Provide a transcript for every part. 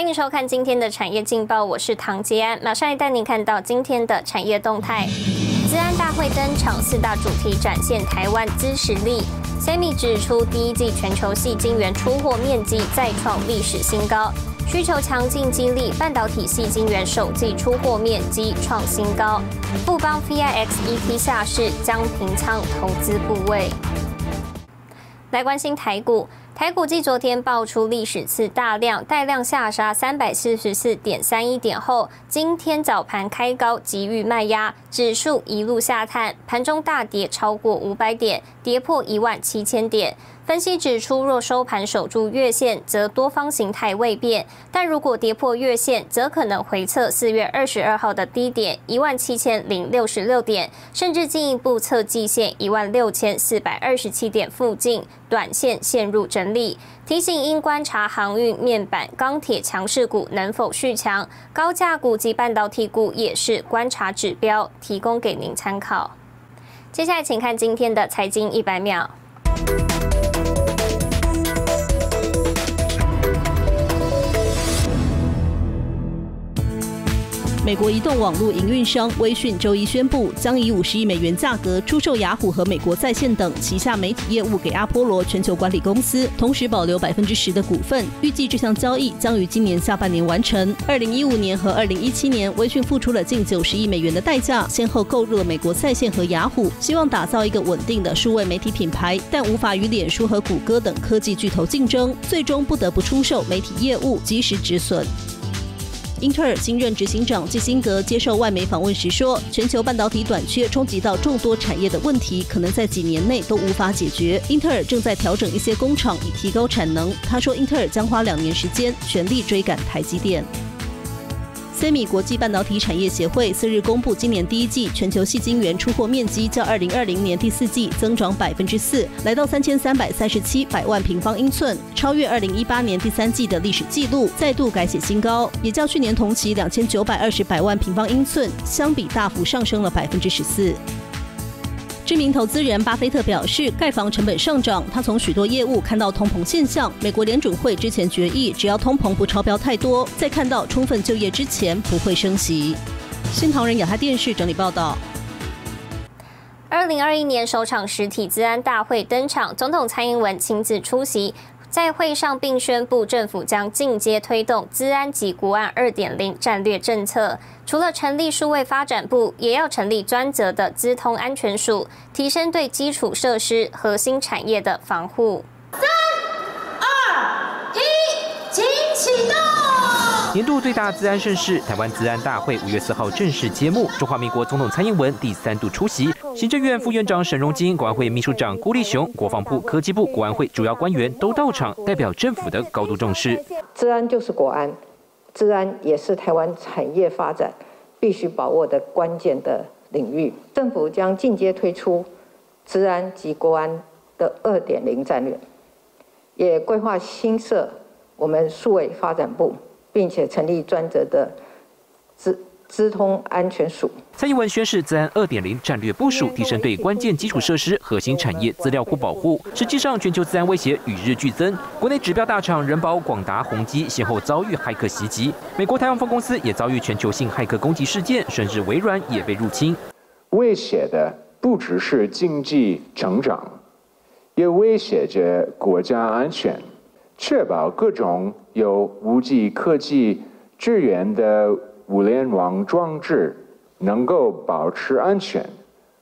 欢迎收看今天的产业劲报，我是唐杰安，马上来带您看到今天的产业动态。资安大会登场，四大主题展现台湾资实力。Semi 指出，第一季全球系晶圆出货面积再创历史新高，需求强劲激励半导体系晶圆首季出货面积创新高。富邦 VIX ET 下市将平仓投资部位。来关心台股。台股继昨天爆出历史次大量带量下杀三百四十四点三一点后，今天早盘开高急于卖压，指数一路下探，盘中大跌超过五百点，跌破一万七千点。分析指出，若收盘守住月线，则多方形态未变；但如果跌破月线，则可能回测四月二十二号的低点一万七千零六十六点，甚至进一步测季线一万六千四百二十七点附近，短线陷入整理。提醒应观察航运、面板、钢铁强势股能否续强，高价股及半导体股也是观察指标，提供给您参考。接下来，请看今天的财经一百秒。美国移动网络营运商微讯周一宣布，将以五十亿美元价格出售雅虎和美国在线等旗下媒体业务给阿波罗全球管理公司，同时保留百分之十的股份。预计这项交易将于今年下半年完成。二零一五年和二零一七年，微讯付出了近九十亿美元的代价，先后购入了美国在线和雅虎，希望打造一个稳定的数位媒体品牌，但无法与脸书和谷歌等科技巨头竞争，最终不得不出售媒体业务，及时止损。英特尔新任执行长基辛格接受外媒访问时说：“全球半导体短缺冲击到众多产业的问题，可能在几年内都无法解决。英特尔正在调整一些工厂以提高产能。”他说：“英特尔将花两年时间全力追赶台积电。” Semi 国际半导体产业协会四日公布，今年第一季全球细晶圆出货面积较二零二零年第四季增长百分之四，来到三千三百三十七百万平方英寸，超越二零一八年第三季的历史记录，再度改写新高，也较去年同期两千九百二十百万平方英寸相比大幅上升了百分之十四。知名投资人巴菲特表示，盖房成本上涨，他从许多业务看到通膨现象。美国联准会之前决议，只要通膨不超标太多，在看到充分就业之前不会升息。新唐人亚太电视整理报道。二零二一年首场实体资安大会登场，总统蔡英文亲自出席。在会上并宣布，政府将进阶推动资安及国安二点零战略政策。除了成立数位发展部，也要成立专责的资通安全署，提升对基础设施、核心产业的防护。三、二、一，请启动。年度最大自安盛事——台湾自安大会，五月四号正式揭幕。中华民国总统蔡英文第三度出席，行政院副院长沈荣金、国安会秘书长辜立雄、国防部、科技部、国安会主要官员都到场，代表政府的高度重视。治安就是国安，治安也是台湾产业发展必须把握的关键的领域。政府将进阶推出治安及国安的二点零战略，也规划新设我们数位发展部。并且成立专责的资资通安全署。蔡英文宣示，自安二点零战略部署，提升对关键基础设施、核心产业资料库保护。实际上，全球自安威胁与日俱增。国内指标大厂人保、广达、宏基先后遭遇骇客袭击，美国台湾分公司也遭遇全球性骇客攻击事件，甚至微软也被入侵。威胁的不只是经济成长，也威胁着国家安全。确保各种有五 G 科技支援的物联网装置能够保持安全，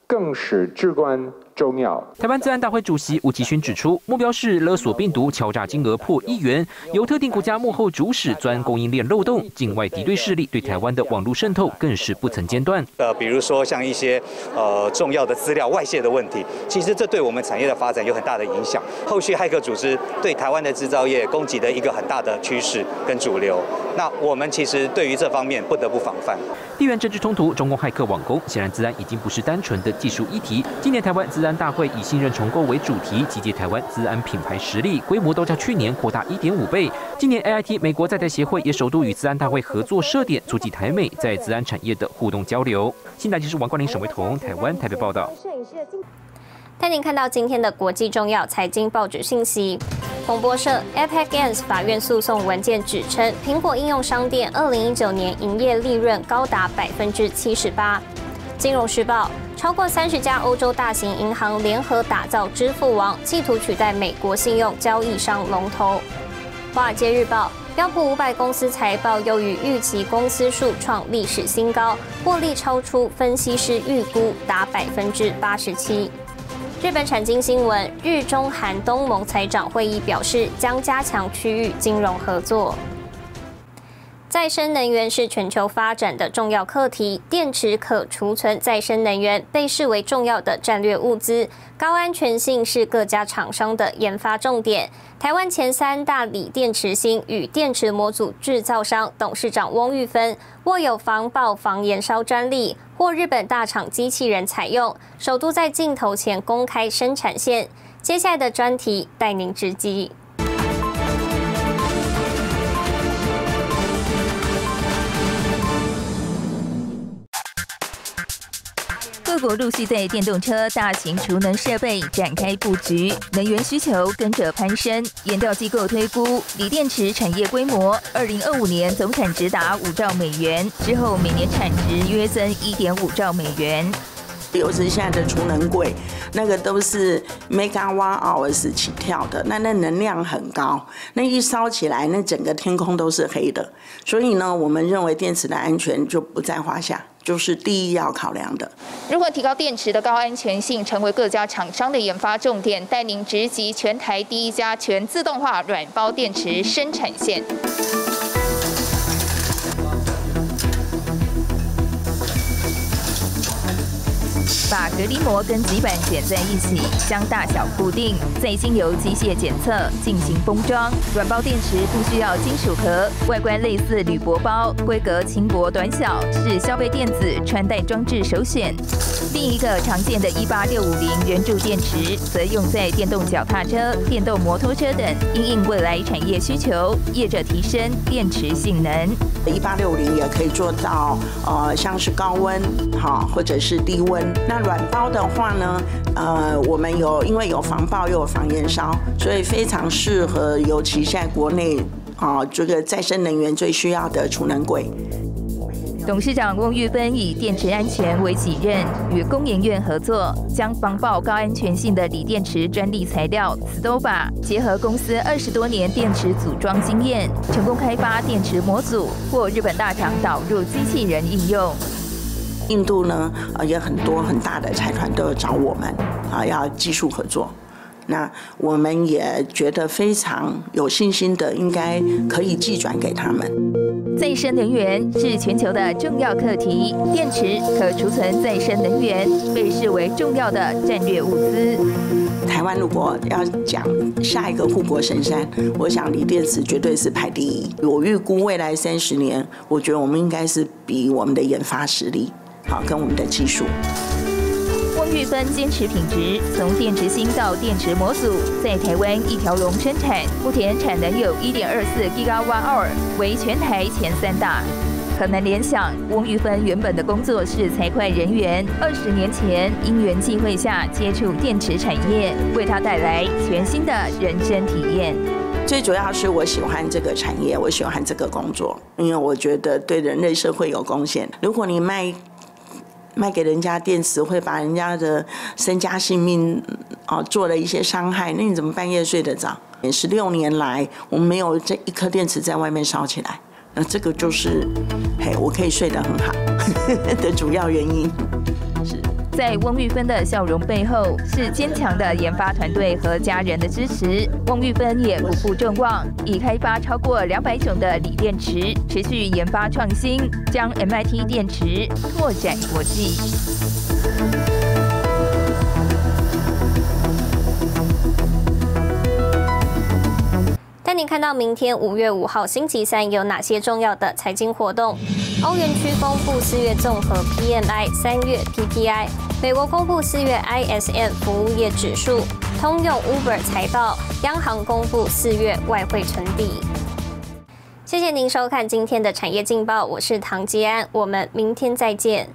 更是至关。重要。台湾自安大会主席吴奇勋指出，目标是勒索病毒，敲诈金额破亿元，由特定国家幕后主使钻供应链漏洞，境外敌对势力对台湾的网络渗透更是不曾间断。呃，比如说像一些呃重要的资料外泄的问题，其实这对我们产业的发展有很大的影响。后续骇客组织对台湾的制造业攻击的一个很大的趋势跟主流，那我们其实对于这方面不得不防范。地缘政治冲突，中共骇客网攻，显然自安已经不是单纯的技术议题。今年台湾自安大会以信任重构为主题，集结台湾资安品牌实力，规模都较去年扩大一点五倍。今年 AIT 美国在台协会也首度与自安大会合作设点，促进台美在资安产业的互动交流。新台就是王冠林、沈维彤，台湾台北报道。带您看到今天的国际重要财经报纸信息。彭博社，Epic Games 法院诉讼文件指称，苹果应用商店二零一九年营业利润高达百分之七十八。金融时报，超过三十家欧洲大型银行联合打造支付网，企图取代美国信用交易商龙头。华尔街日报，标普五百公司财报优于预期，公司数创历史新高，获利超出分析师预估达百分之八十七。日本产经新闻，日中韩东盟财长会议表示，将加强区域金融合作。再生能源是全球发展的重要课题，电池可储存再生能源被视为重要的战略物资，高安全性是各家厂商的研发重点。台湾前三大锂电池芯与电池模组制造商董事长翁玉芬握有防爆防燃烧专利，获日本大厂机器人采用，首度在镜头前公开生产线。接下来的专题带您直击。各国陆续对电动车、大型储能设备展开布局，能源需求跟着攀升。研调机构推估，锂电池产业规模，二零二五年总产值达五兆美元，之后每年产值约增一点五兆美元。尤其现在的储能柜，那个都是 megawatt hours 起跳的，那那能量很高，那一烧起来，那整个天空都是黑的。所以呢，我们认为电池的安全就不在话下。就是第一要考量的。如何提高电池的高安全性，成为各家厂商的研发重点。带您直击全台第一家全自动化软包电池生产线。把隔离膜跟极板剪在一起，将大小固定，再经由机械检测进行封装。软包电池不需要金属壳，外观类似铝箔包，规格轻薄短小，是消费电子穿戴装置首选。另一个常见的18650圆柱电池，则用在电动脚踏车、电动摩托车等，因应未来产业需求，业者提升电池性能。18650也可以做到，呃，像是高温，好，或者是低温。那软包的话呢，呃，我们有因为有防爆又有防燃烧，所以非常适合，尤其现在国内啊，这个再生能源最需要的储能柜。董事长翁玉芬以电池安全为己任，与工研院合作，将防爆高安全性的锂电池专利材料 Stoba 结合公司二十多年电池组装经验，成功开发电池模组，或日本大厂导入机器人应用。印度呢，呃，也很多很大的财团都有找我们，啊，要技术合作。那我们也觉得非常有信心的，应该可以寄转给他们。再生能源是全球的重要课题，电池可储存再生能源被视为重要的战略物资。台湾如果要讲下一个护国神山，我想锂电池绝对是排第一。我预估未来三十年，我觉得我们应该是比我们的研发实力。好，跟我们的技术。翁玉芬坚持品质，从电池芯到电池模组，在台湾一条龙生产，目前产能有一点二四 Gigawatt，为全台前三大。可能联想，翁玉芬原本的工作是财会人员，二十年前因缘际会下接触电池产业，为他带来全新的人生体验。最主要是我喜欢这个产业，我喜欢这个工作，因为我觉得对人类社会有贡献。如果你卖。卖给人家电池会把人家的身家性命哦做了一些伤害，那你怎么半夜睡得着？十六年来，我们没有这一颗电池在外面烧起来，那这个就是嘿，我可以睡得很好 的主要原因。是在翁玉芬的笑容背后，是坚强的研发团队和家人的支持。翁玉芬也不负众望，已开发超过两百种的锂电池，持续研发创新，将 MIT 电池拓展国际。带您看到明天五月五号星期三有哪些重要的财经活动？欧元区公布四月综合 PMI，三月 PPI。美国公布四月 ISM 服务业指数，通用 Uber 财报，央行公布四月外汇存底。谢谢您收看今天的产业劲报，我是唐吉安，我们明天再见。